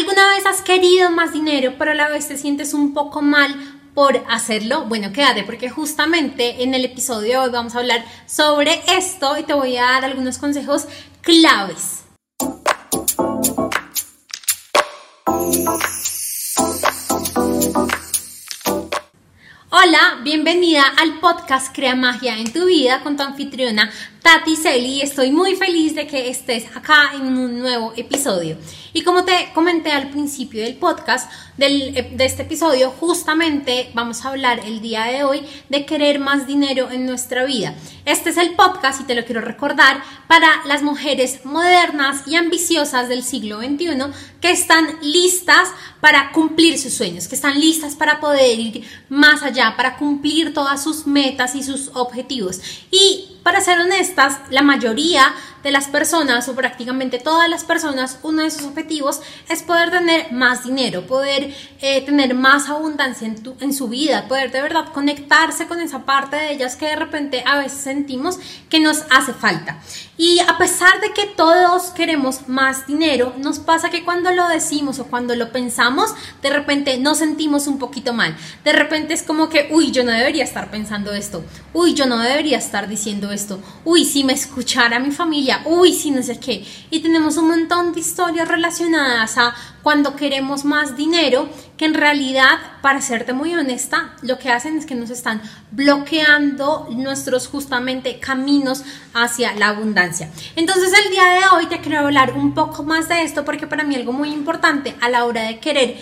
¿Alguna vez has querido más dinero, pero a la vez te sientes un poco mal por hacerlo? Bueno, quédate porque justamente en el episodio de hoy vamos a hablar sobre esto y te voy a dar algunos consejos claves. Hola, bienvenida al podcast Crea Magia en tu vida con tu anfitriona Tati Celi. Estoy muy feliz de que estés acá en un nuevo episodio. Y como te comenté al principio del podcast, de este episodio, justamente vamos a hablar el día de hoy de querer más dinero en nuestra vida. Este es el podcast, y te lo quiero recordar, para las mujeres modernas y ambiciosas del siglo XXI que están listas para cumplir sus sueños, que están listas para poder ir más allá, para cumplir todas sus metas y sus objetivos. Y para ser honestas, la mayoría de las personas o prácticamente todas las personas, uno de sus objetivos es poder tener más dinero, poder eh, tener más abundancia en, en su vida, poder de verdad conectarse con esa parte de ellas que de repente a veces sentimos que nos hace falta. Y a pesar de que todos queremos más dinero, nos pasa que cuando lo decimos o cuando lo pensamos, de repente nos sentimos un poquito mal. De repente es como que, uy, yo no debería estar pensando esto. Uy, yo no debería estar diciendo esto. Uy, si me escuchara mi familia. Uy, si no sé qué. Y tenemos un montón de historias relacionadas a cuando queremos más dinero, que en realidad, para serte muy honesta, lo que hacen es que nos están bloqueando nuestros justamente caminos hacia la abundancia. Entonces el día de hoy te quiero hablar un poco más de esto porque para mí algo muy importante a la hora de querer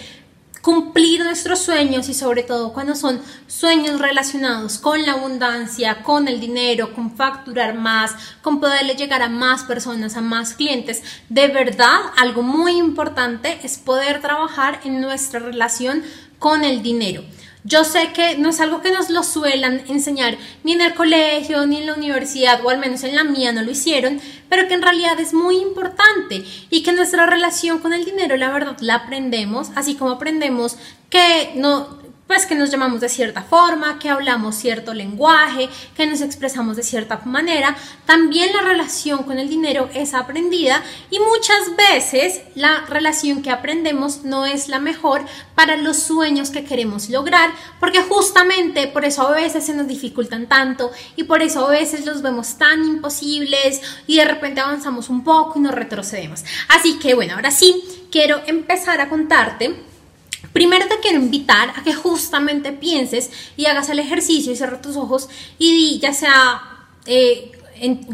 cumplir nuestros sueños y sobre todo cuando son sueños relacionados con la abundancia, con el dinero, con facturar más, con poderle llegar a más personas, a más clientes. De verdad, algo muy importante es poder trabajar en nuestra relación con el dinero. Yo sé que no es algo que nos lo suelan enseñar ni en el colegio, ni en la universidad, o al menos en la mía no lo hicieron, pero que en realidad es muy importante y que nuestra relación con el dinero, la verdad, la aprendemos, así como aprendemos que no, pues que nos llamamos de cierta forma, que hablamos cierto lenguaje, que nos expresamos de cierta manera, también la relación con el dinero es aprendida y muchas veces la relación que aprendemos no es la mejor para los sueños que queremos lograr, porque justamente por eso a veces se nos dificultan tanto y por eso a veces los vemos tan imposibles y de repente avanzamos un poco y nos retrocedemos. Así que bueno, ahora sí, quiero empezar a contarte Primero te quiero invitar a que justamente pienses y hagas el ejercicio y cierres tus ojos y di, ya sea eh,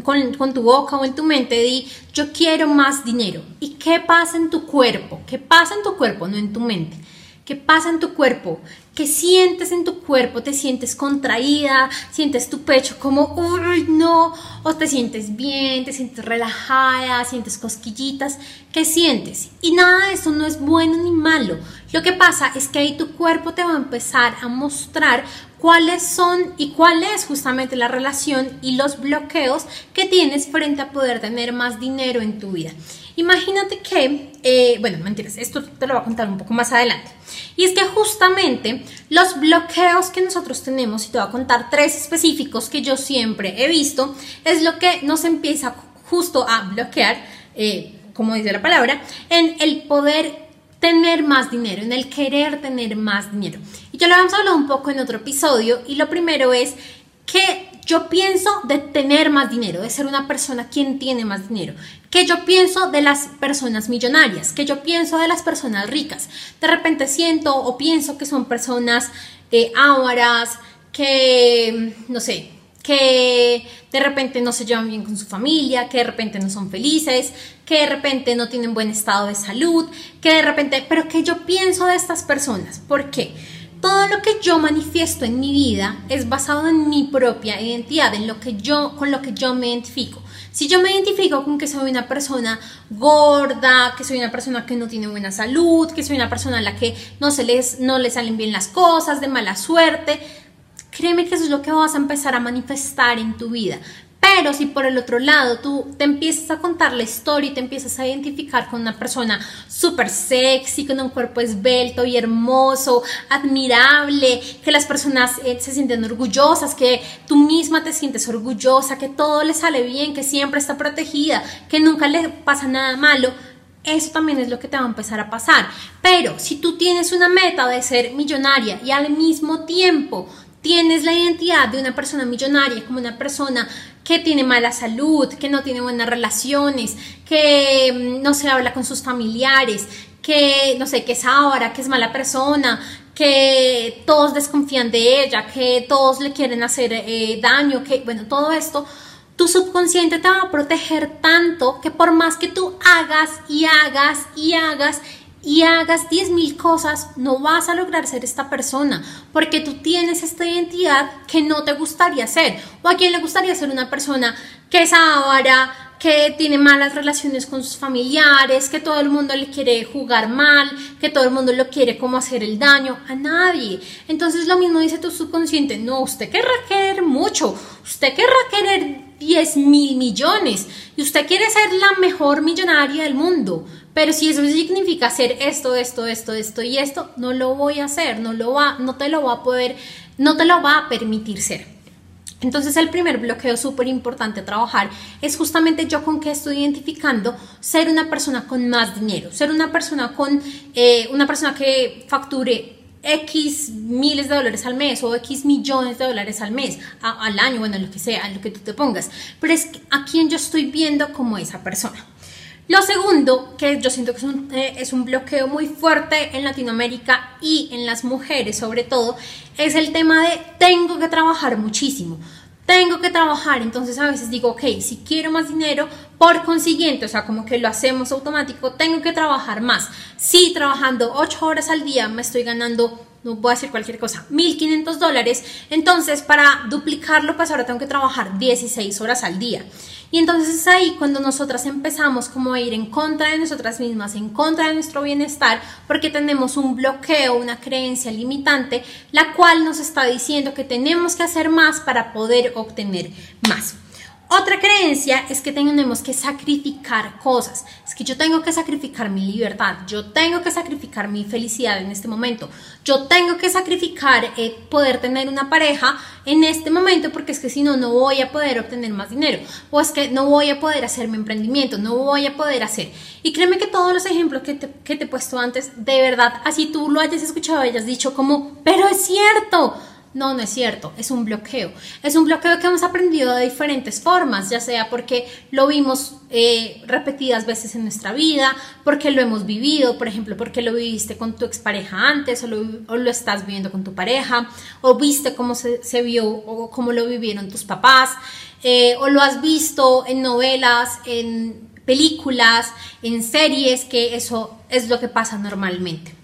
con, con, tu boca o en tu mente, di, yo quiero más dinero. ¿Y qué pasa en tu cuerpo? ¿Qué pasa en tu cuerpo, no en tu mente? ¿Qué pasa en tu cuerpo? ¿Qué sientes en tu cuerpo? ¿Te sientes contraída? ¿Sientes tu pecho como, uy, no? ¿O te sientes bien? ¿Te sientes relajada? ¿Sientes cosquillitas? ¿Qué sientes? Y nada de eso no es bueno ni malo. Lo que pasa es que ahí tu cuerpo te va a empezar a mostrar cuáles son y cuál es justamente la relación y los bloqueos que tienes frente a poder tener más dinero en tu vida. Imagínate que, eh, bueno, mentiras, esto te lo voy a contar un poco más adelante. Y es que justamente los bloqueos que nosotros tenemos, y te voy a contar tres específicos que yo siempre he visto, es lo que nos empieza justo a bloquear, eh, como dice la palabra, en el poder tener más dinero, en el querer tener más dinero. Y ya lo habíamos hablado un poco en otro episodio y lo primero es que yo pienso de tener más dinero, de ser una persona quien tiene más dinero, que yo pienso de las personas millonarias, que yo pienso de las personas ricas. De repente siento o pienso que son personas eh, ávaras, que, no sé, que de repente no se llevan bien con su familia, que de repente no son felices, que de repente no tienen buen estado de salud, que de repente, pero que yo pienso de estas personas. ¿Por qué? Todo lo que yo manifiesto en mi vida es basado en mi propia identidad, en lo que yo, con lo que yo me identifico. Si yo me identifico con que soy una persona gorda, que soy una persona que no tiene buena salud, que soy una persona a la que no se les, no le salen bien las cosas, de mala suerte, créeme que eso es lo que vas a empezar a manifestar en tu vida. Pero si por el otro lado tú te empiezas a contar la historia y te empiezas a identificar con una persona súper sexy, con un cuerpo esbelto y hermoso, admirable, que las personas eh, se sienten orgullosas, que tú misma te sientes orgullosa, que todo le sale bien, que siempre está protegida, que nunca le pasa nada malo, eso también es lo que te va a empezar a pasar. Pero si tú tienes una meta de ser millonaria y al mismo tiempo tienes la identidad de una persona millonaria como una persona que tiene mala salud, que no tiene buenas relaciones, que mm, no se habla con sus familiares, que no sé, que es ahora, que es mala persona, que todos desconfían de ella, que todos le quieren hacer eh, daño, que bueno, todo esto, tu subconsciente te va a proteger tanto que por más que tú hagas y hagas y hagas y hagas 10.000 cosas, no vas a lograr ser esta persona, porque tú tienes esta identidad que no te gustaría ser. O a quien le gustaría ser una persona que es ahora, que tiene malas relaciones con sus familiares, que todo el mundo le quiere jugar mal, que todo el mundo lo quiere como hacer el daño, a nadie. Entonces lo mismo dice tu subconsciente, no, usted querrá querer mucho, usted querrá querer 10 mil millones y usted quiere ser la mejor millonaria del mundo, pero si eso significa hacer esto, esto, esto, esto y esto, no lo voy a hacer, no, lo va, no te lo va a poder, no te lo va a permitir ser. Entonces el primer bloqueo súper importante a trabajar es justamente yo con qué estoy identificando ser una persona con más dinero, ser una persona con eh, una persona que facture X miles de dólares al mes o X millones de dólares al mes, al año, bueno, lo que sea, lo que tú te pongas. Pero es a quien yo estoy viendo como esa persona. Lo segundo, que yo siento que es un, eh, es un, bloqueo muy fuerte en Latinoamérica y en las mujeres sobre todo, es el tema de tengo que trabajar muchísimo, tengo que trabajar, entonces a veces digo, ok, si quiero más dinero, por consiguiente, o sea, como que lo hacemos automático, tengo que trabajar más. Si trabajando 8 horas al día me estoy ganando no voy a decir cualquier cosa, 1500 dólares, entonces para duplicarlo, pues ahora tengo que trabajar 16 horas al día. Y entonces es ahí cuando nosotras empezamos como a ir en contra de nosotras mismas, en contra de nuestro bienestar, porque tenemos un bloqueo, una creencia limitante, la cual nos está diciendo que tenemos que hacer más para poder obtener más. Otra creencia es que tenemos que sacrificar cosas. Es que yo tengo que sacrificar mi libertad, yo tengo que sacrificar mi felicidad en este momento, yo tengo que sacrificar eh, poder tener una pareja en este momento porque es que si no, no voy a poder obtener más dinero o es que no voy a poder hacer mi emprendimiento, no voy a poder hacer. Y créeme que todos los ejemplos que te, que te he puesto antes, de verdad, así tú lo hayas escuchado, hayas dicho como, pero es cierto no, no es cierto, es un bloqueo. Es un bloqueo que hemos aprendido de diferentes formas, ya sea porque lo vimos eh, repetidas veces en nuestra vida, porque lo hemos vivido, por ejemplo, porque lo viviste con tu expareja antes o lo, estás viviendo con tu pareja, o viste cómo se, vio o cómo lo vivieron tus papás, eh, o lo has visto en novelas, en películas, en series, que eso es lo que pasa normalmente.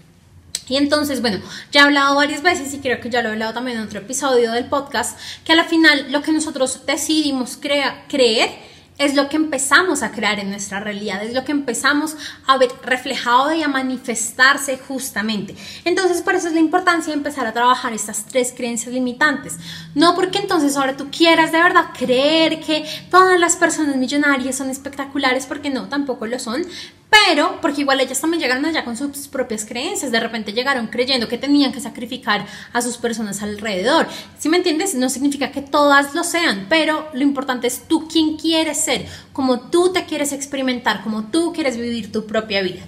Y entonces, bueno, ya he hablado varias veces y creo que ya lo he hablado también en otro episodio del podcast, que a la final lo que nosotros decidimos creer es lo que empezamos a crear en nuestra realidad, es lo que empezamos a ver reflejado y a manifestarse justamente. Entonces, por eso es la importancia de empezar a trabajar estas tres creencias limitantes. No porque entonces ahora tú quieras de verdad creer que todas las personas millonarias son espectaculares, porque no, tampoco lo son, pero porque igual ellas también llegaron allá con sus propias creencias, de repente llegaron creyendo que tenían que sacrificar a sus personas alrededor. Si me entiendes, no significa que todas lo sean, pero lo importante es tú quién quieres ser, como tú te quieres experimentar, como tú quieres vivir tu propia vida.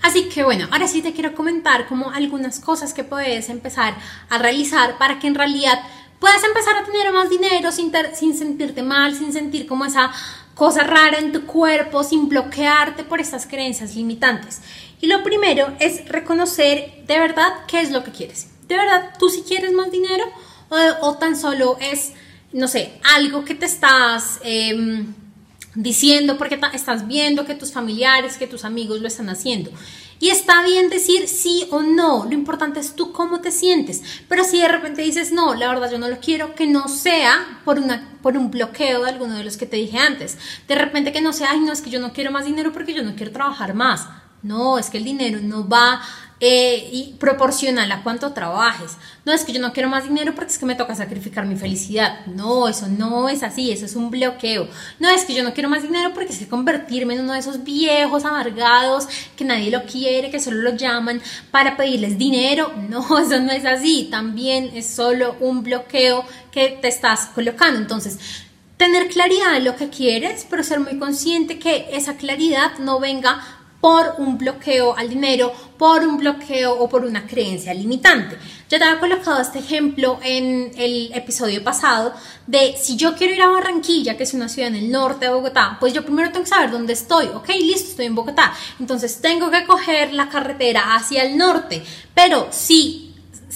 Así que bueno, ahora sí te quiero comentar como algunas cosas que puedes empezar a realizar para que en realidad puedas empezar a tener más dinero sin, sin sentirte mal, sin sentir como esa cosa rara en tu cuerpo sin bloquearte por estas creencias limitantes. Y lo primero es reconocer de verdad qué es lo que quieres. De verdad, tú si quieres más dinero o, tan solo es, no sé, algo que te estás em, diciendo porque estás viendo que tus familiares, que tus amigos lo están haciendo. Y está bien decir sí o no, lo importante es tú cómo te sientes. Pero si de repente dices, no, la verdad yo no lo quiero, que no sea por, una, por un bloqueo de alguno de los que te dije antes. De repente que no sea, ay, no, es que yo no quiero más dinero porque yo no quiero trabajar más. No, es que el dinero no va eh, y proporcional a cuánto trabajes. No es que yo no quiero más dinero porque es que me toca sacrificar mi felicidad. No, eso no es así, eso es un bloqueo. No es que yo no quiero más dinero porque es que convertirme en uno de esos viejos amargados que nadie lo quiere, que solo lo llaman para pedirles dinero. No, eso no es así. También es solo un bloqueo que te estás colocando. Entonces, tener claridad en lo que quieres, pero ser muy consciente que esa claridad no venga por un bloqueo al dinero, por un bloqueo o por una creencia limitante. Ya te había colocado este ejemplo en el episodio pasado de si yo quiero ir a Barranquilla, que es una ciudad en el norte de Bogotá, pues yo primero tengo que saber dónde estoy. Ok, listo, estoy en Bogotá. Entonces tengo que coger la carretera hacia el norte. Pero si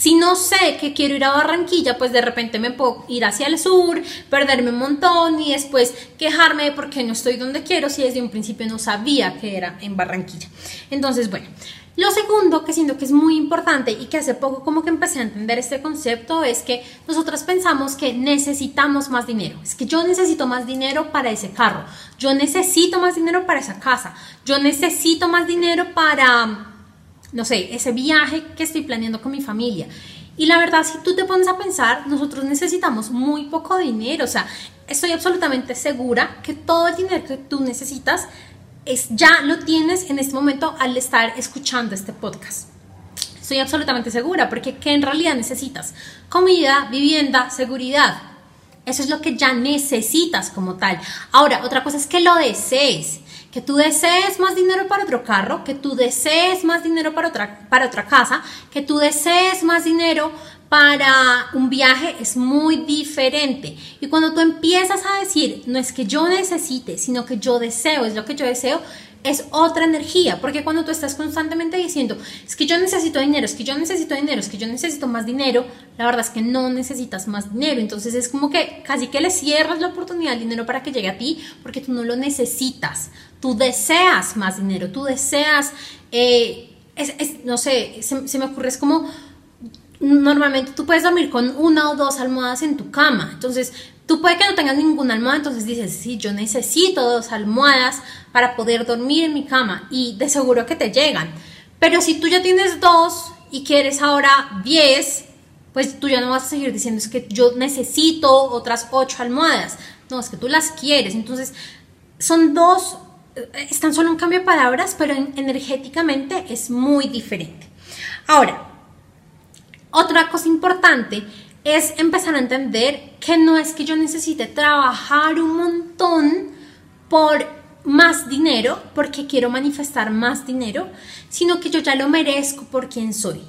si no sé que quiero ir a Barranquilla, pues de repente me puedo ir hacia el sur, perderme un montón y después quejarme de por qué no estoy donde quiero si desde un principio no sabía que era en Barranquilla. Entonces, bueno, lo segundo que siento que es muy importante y que hace poco como que empecé a entender este concepto es que nosotros pensamos que necesitamos más dinero. Es que yo necesito más dinero para ese carro, yo necesito más dinero para esa casa, yo necesito más dinero para no sé, ese viaje que estoy planeando con mi familia. Y la verdad, si tú te pones a pensar, nosotros necesitamos muy poco dinero. O sea, estoy absolutamente segura que todo el dinero que tú necesitas es, ya lo tienes en este momento al estar escuchando este podcast. Estoy absolutamente segura, porque ¿qué en realidad necesitas? Comida, vivienda, seguridad. Eso es lo que ya necesitas como tal. Ahora, otra cosa es que lo desees que tú desees más dinero para otro carro, que tú desees más dinero para otra, para otra casa, que tú desees más dinero para un viaje es muy diferente. Y cuando tú empiezas a decir, no es que yo necesite, sino que yo deseo, es lo que yo deseo, es otra energía, porque cuando tú estás constantemente diciendo, es que yo necesito dinero, es que yo necesito dinero, es que yo necesito más dinero, la verdad es que no necesitas más dinero, entonces es como que casi que le cierras la oportunidad al dinero para que llegue a ti, porque tú no lo necesitas, tú deseas más dinero, tú deseas, eh, no sé, se, se me ocurre, es como normalmente tú puedes dormir con una o dos almohadas en tu cama. Entonces, Tú puede que no tengas ninguna almohada, entonces dices, sí, yo necesito dos almohadas para poder dormir en mi cama y de seguro que te llegan. Pero si tú ya tienes dos y quieres ahora diez, pues tú ya no vas a seguir diciendo es que yo necesito otras ocho almohadas. No, es que tú las quieres. Entonces, son dos, eh, están solo un cambio de palabras, pero energéticamente es muy diferente. Ahora, otra cosa importante es empezar a entender que no es que yo necesite trabajar un montón por más dinero, porque quiero manifestar más dinero, sino que yo ya lo merezco por quien soy.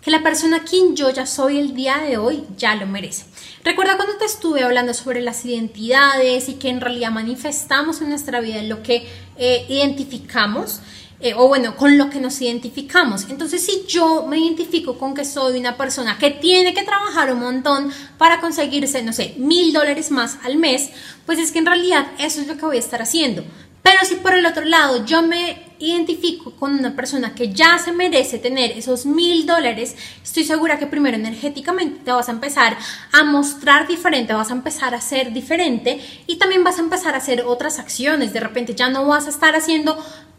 Que la persona quien yo ya soy el día de hoy ya lo merece. Recuerda cuando te estuve hablando sobre las identidades y que en realidad manifestamos en nuestra vida lo que eh, identificamos. Eh, o bueno, con lo que nos identificamos. Entonces, si yo me identifico con que soy una persona que tiene que trabajar un montón para conseguirse, no sé, mil dólares más al mes, pues es que en realidad eso es lo que voy a estar haciendo. Pero si por el otro lado yo me identifico con una persona que ya se merece tener esos mil dólares, estoy segura que primero energéticamente te vas a empezar a mostrar diferente, vas a empezar a ser diferente y también vas a empezar a hacer otras acciones. De repente ya no vas a estar haciendo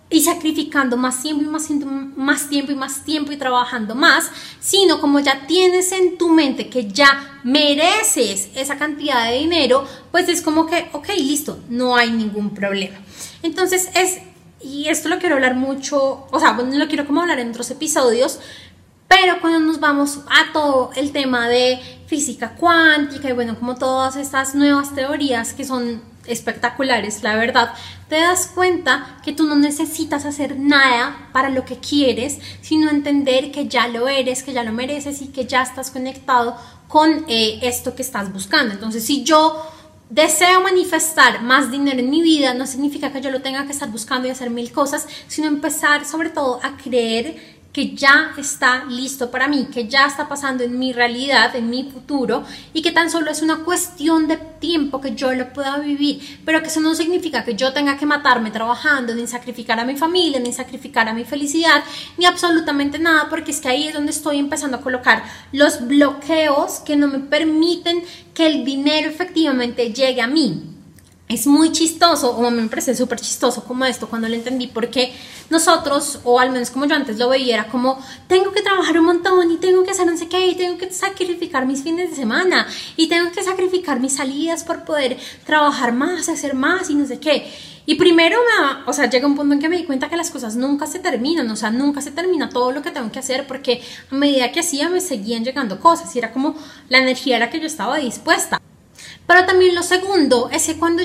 y sacrificando más tiempo y más, más tiempo y más tiempo y trabajando más, sino como ya tienes en tu mente que ya mereces esa cantidad de dinero, pues es como que, ok, listo, no hay ningún problema. Entonces es, y esto lo quiero hablar mucho, o sea, bueno, lo quiero como hablar en otros episodios, pero cuando nos vamos a todo el tema de física cuántica y bueno, como todas estas nuevas teorías que son espectaculares, la verdad, te das cuenta que tú no necesitas hacer nada para lo que quieres, sino entender que ya lo eres, que ya lo mereces y que ya estás conectado con eh, esto que estás buscando. Entonces, si yo deseo manifestar más dinero en mi vida, no significa que yo lo tenga que estar buscando y hacer mil cosas, sino empezar sobre todo a creer que ya está listo para mí, que ya está pasando en mi realidad, en mi futuro y que tan solo es una cuestión de tiempo que yo lo pueda vivir, pero que eso no significa que yo tenga que matarme trabajando, ni sacrificar a mi familia, ni sacrificar a mi felicidad, ni absolutamente nada, porque es que ahí es donde estoy empezando a colocar los bloqueos que no me permiten que el dinero efectivamente llegue a mí es muy chistoso, o me parece súper chistoso como esto cuando lo entendí, porque nosotros, o al menos como yo antes lo veía, era como, tengo que trabajar un montón y tengo que hacer no sé qué, y tengo que sacrificar mis fines de semana, y tengo que sacrificar mis salidas por poder trabajar más, hacer más y no sé qué. Y primero, me, o sea, llega un punto en que me di cuenta que las cosas nunca se terminan, o sea, nunca se termina todo lo que tengo que hacer, porque a medida que hacía me seguían llegando cosas, y era como la energía a la que yo estaba dispuesta. Pero también lo segundo es que cuando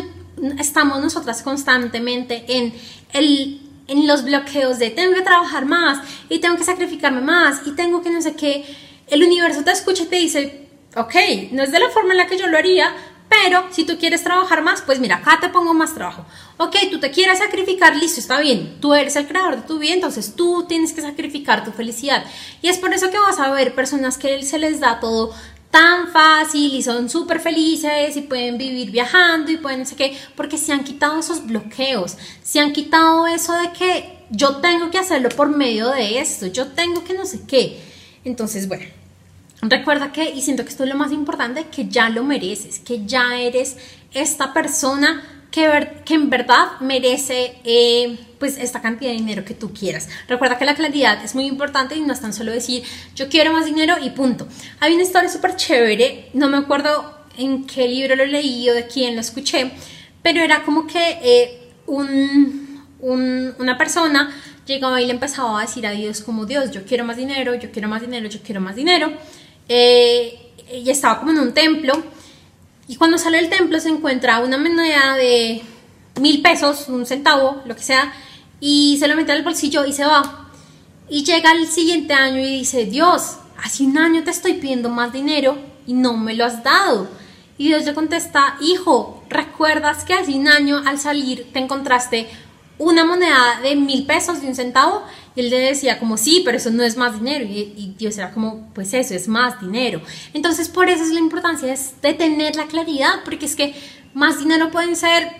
estamos nosotras constantemente en el en los bloqueos de tengo que trabajar más y tengo que sacrificarme más y tengo que no sé qué, el universo te escucha y te dice, ok, no es de la forma en la que yo lo haría, pero si tú quieres trabajar más, pues mira, acá te pongo más trabajo. Ok, tú te quieres sacrificar, listo, está bien. Tú eres el creador de tu vida, entonces tú tienes que sacrificar tu felicidad. Y es por eso que vas a ver personas que se les da todo tan fácil y son súper felices y pueden vivir viajando y pueden no sé qué, porque se han quitado esos bloqueos, se han quitado eso de que yo tengo que hacerlo por medio de esto, yo tengo que no sé qué. Entonces, bueno, recuerda que, y siento que esto es lo más importante, que ya lo mereces, que ya eres esta persona que, en verdad merece eh, pues esta cantidad de dinero que tú quieras. Recuerda que la claridad es muy importante y no es tan solo decir yo quiero más dinero y punto. Hay una historia súper chévere, no me acuerdo en qué libro lo leí o de quién lo escuché, pero era como que eh, un, una persona llegaba y le empezaba a decir a Dios como Dios, yo quiero más dinero, yo quiero más dinero, yo quiero más dinero. Eh, y estaba como en un templo y cuando sale del templo se encuentra una moneda de mil pesos, un centavo, lo que sea, y se lo mete al bolsillo y se va. Y llega el siguiente año y dice, Dios, hace un año te estoy pidiendo más dinero y no me lo has dado. Y Dios le contesta, hijo, ¿recuerdas que hace un año al salir te encontraste una moneda de mil pesos de un centavo? Y él le decía como, sí, pero eso no es más dinero. Y, Dios era como, pues eso es más dinero. Entonces, por eso es la importancia de tener la claridad, porque es que más dinero pueden ser,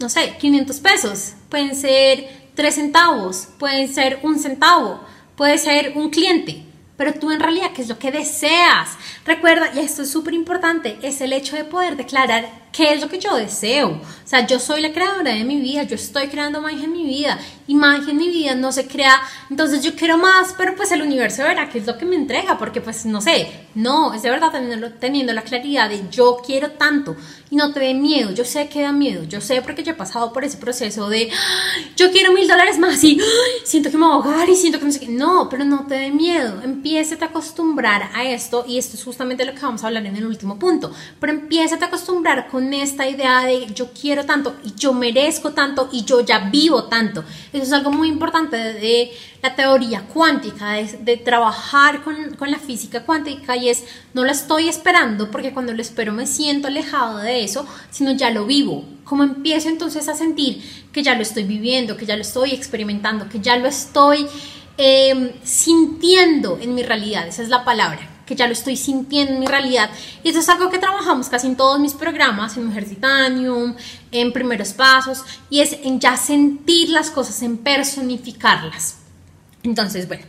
no sé, 500 pesos, pueden ser 3 centavos, pueden ser un centavo, puede ser un cliente. Pero tú en realidad, ¿qué es lo que deseas? Recuerda, y esto es súper importante, es el hecho de poder declarar qué es lo que yo deseo. O sea, yo soy la creadora de mi vida, yo estoy creando magia en mi vida y magia en mi vida no se crea, entonces yo quiero más, pero pues el universo verá qué es lo que me entrega, porque pues no sé, no, es de verdad teniendo, teniendo la claridad de yo quiero tanto y no te dé miedo, yo sé que da miedo, yo sé porque yo he pasado por ese proceso de yo quiero mil dólares más y siento que me voy a ahogar y siento que no sé qué, no, pero no te dé miedo, empiece a acostumbrar a esto y esto es justamente lo que vamos a hablar en el último punto, pero empieza a acostumbrar con esta idea de yo quiero tanto y yo merezco tanto y yo ya vivo tanto. Eso es algo muy importante de, la teoría cuántica, de, de trabajar con, con, la física cuántica y es no lo estoy esperando porque cuando lo espero me siento alejado de eso, sino ya lo vivo. Como empiezo entonces a sentir que ya lo estoy viviendo, que ya lo estoy experimentando, que ya lo estoy em, sintiendo en mi realidad, esa es la palabra que ya lo estoy sintiendo en mi realidad. Y eso es algo que trabajamos casi en todos mis programas, en Mujer Titanium, en Primeros Pasos, y es en ya sentir las cosas, en personificarlas. Entonces, bueno.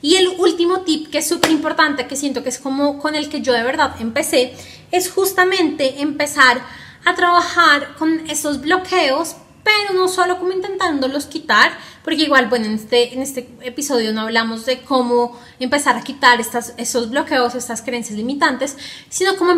Y el último tip que es súper importante, que siento que es como con el que yo de verdad empecé, es justamente empezar a trabajar con esos bloqueos, pero no solo como intentándolos quitar, porque igual, bueno, en este, en este episodio no hablamos de cómo empezar a quitar estas, esos bloqueos, estas creencias limitantes, sino cómo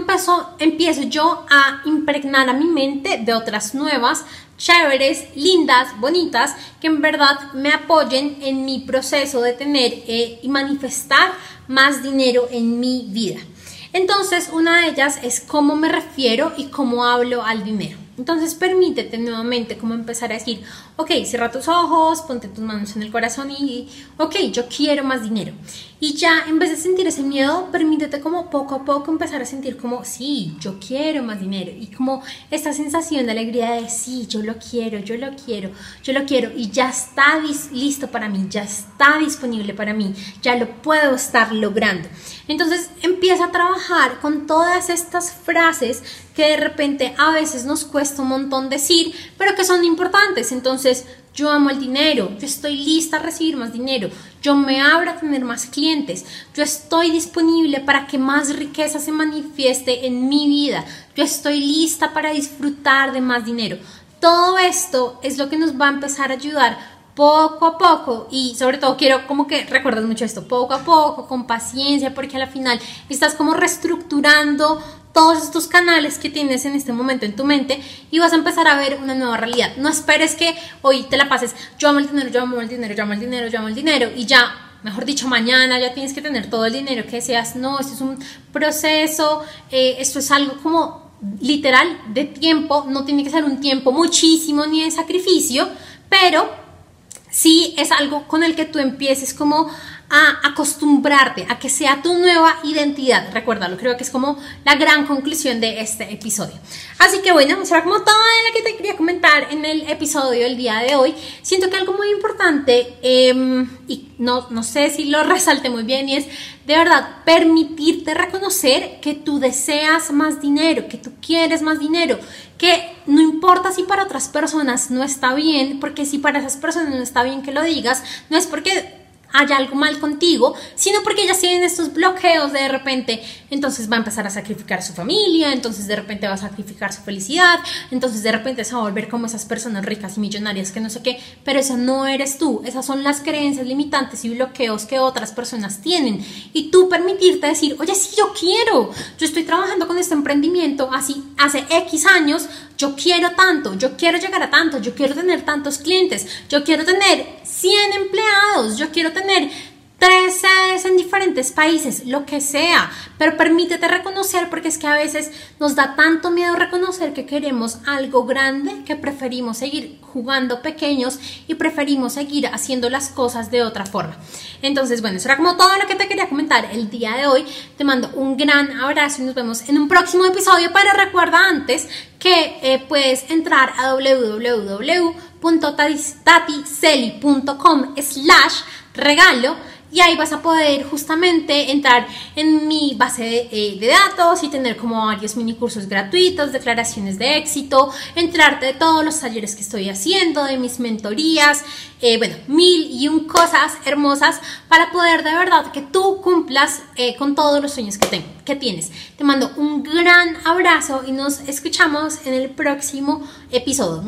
empiezo yo a impregnar a mi mente de otras nuevas, chéveres, lindas, bonitas, que en verdad me apoyen en mi proceso de tener eh, y manifestar más dinero en mi vida. Entonces, una de ellas es cómo me refiero y cómo hablo al dinero. Entonces permítete nuevamente como empezar a decir, ok, cierra tus ojos, ponte tus manos en el corazón y, ok, yo quiero más dinero. Y ya en vez de sentir ese miedo, permítete como poco a poco empezar a sentir como, sí, yo quiero más dinero. Y como esta sensación de alegría de, sí, yo lo quiero, yo lo quiero, yo lo quiero. Y ya está listo para mí, ya está disponible para mí, ya lo puedo estar logrando. Entonces empieza a trabajar con todas estas frases que de repente a veces nos cuesta un montón decir, pero que son importantes. Entonces, yo amo el dinero, yo estoy lista a recibir más dinero, yo me abro a tener más clientes, yo estoy disponible para que más riqueza se manifieste en mi vida, yo estoy lista para disfrutar de más dinero. Todo esto es lo que nos va a empezar a ayudar poco a poco y sobre todo quiero como que recuerdas mucho esto, poco a poco, con paciencia, porque al final estás como reestructurando todos estos canales que tienes en este momento en tu mente y vas a empezar a ver una nueva realidad. No esperes que hoy te la pases, yo amo el dinero, yo amo el dinero, yo amo el dinero, yo amo el dinero y ya, mejor dicho, mañana ya tienes que tener todo el dinero que deseas. No, esto es un proceso, eh, esto es algo como literal de tiempo, no tiene que ser un tiempo muchísimo ni de sacrificio, pero sí es algo con el que tú empieces como a acostumbrarte a que sea tu nueva identidad. Recuérdalo, creo que es como la gran conclusión de este episodio. Así que bueno, será como todo lo que te quería comentar en el episodio del día de hoy. Siento que algo muy importante, em, y no, no sé si lo resalte muy bien, y es de verdad permitirte reconocer que tú deseas más dinero, que tú quieres más dinero, que no importa si para otras personas no está bien, porque si para esas personas no está bien que lo digas, no es porque haya algo mal contigo, sino porque ellas tienen estos bloqueos de repente, entonces va a empezar a sacrificar su familia, entonces de repente va a sacrificar su felicidad, entonces de repente se va a volver como esas personas ricas y millonarias que no sé qué, pero eso no eres tú, esas son las creencias limitantes y bloqueos que otras personas tienen. Y tú permitirte decir, oye, sí, yo quiero, yo estoy trabajando con este emprendimiento así hace X años, yo quiero tanto, yo quiero llegar a tanto, yo quiero tener tantos clientes, yo quiero tener 100 empleados, yo quiero tener tres sedes en diferentes países, lo que sea, pero permítete reconocer porque es que a veces nos da tanto miedo reconocer que queremos algo grande que preferimos seguir jugando pequeños y preferimos seguir haciendo las cosas de otra forma. Entonces, bueno, eso era como todo lo que te quería comentar el día de hoy. Te mando un gran abrazo y nos vemos en un próximo episodio, pero recuerda antes que eh, puedes entrar a www.tatiseli.com slash regalo y ahí vas a poder justamente entrar en mi base eh, de, datos y tener como varios mini cursos gratuitos, declaraciones de éxito, entrarte de todos los talleres que estoy haciendo, de mis mentorías, eh, bueno, mil y un cosas hermosas para poder de verdad que tú cumplas eh, con todos los sueños que, que tienes. Te mando un gran abrazo y nos escuchamos en el próximo episodio.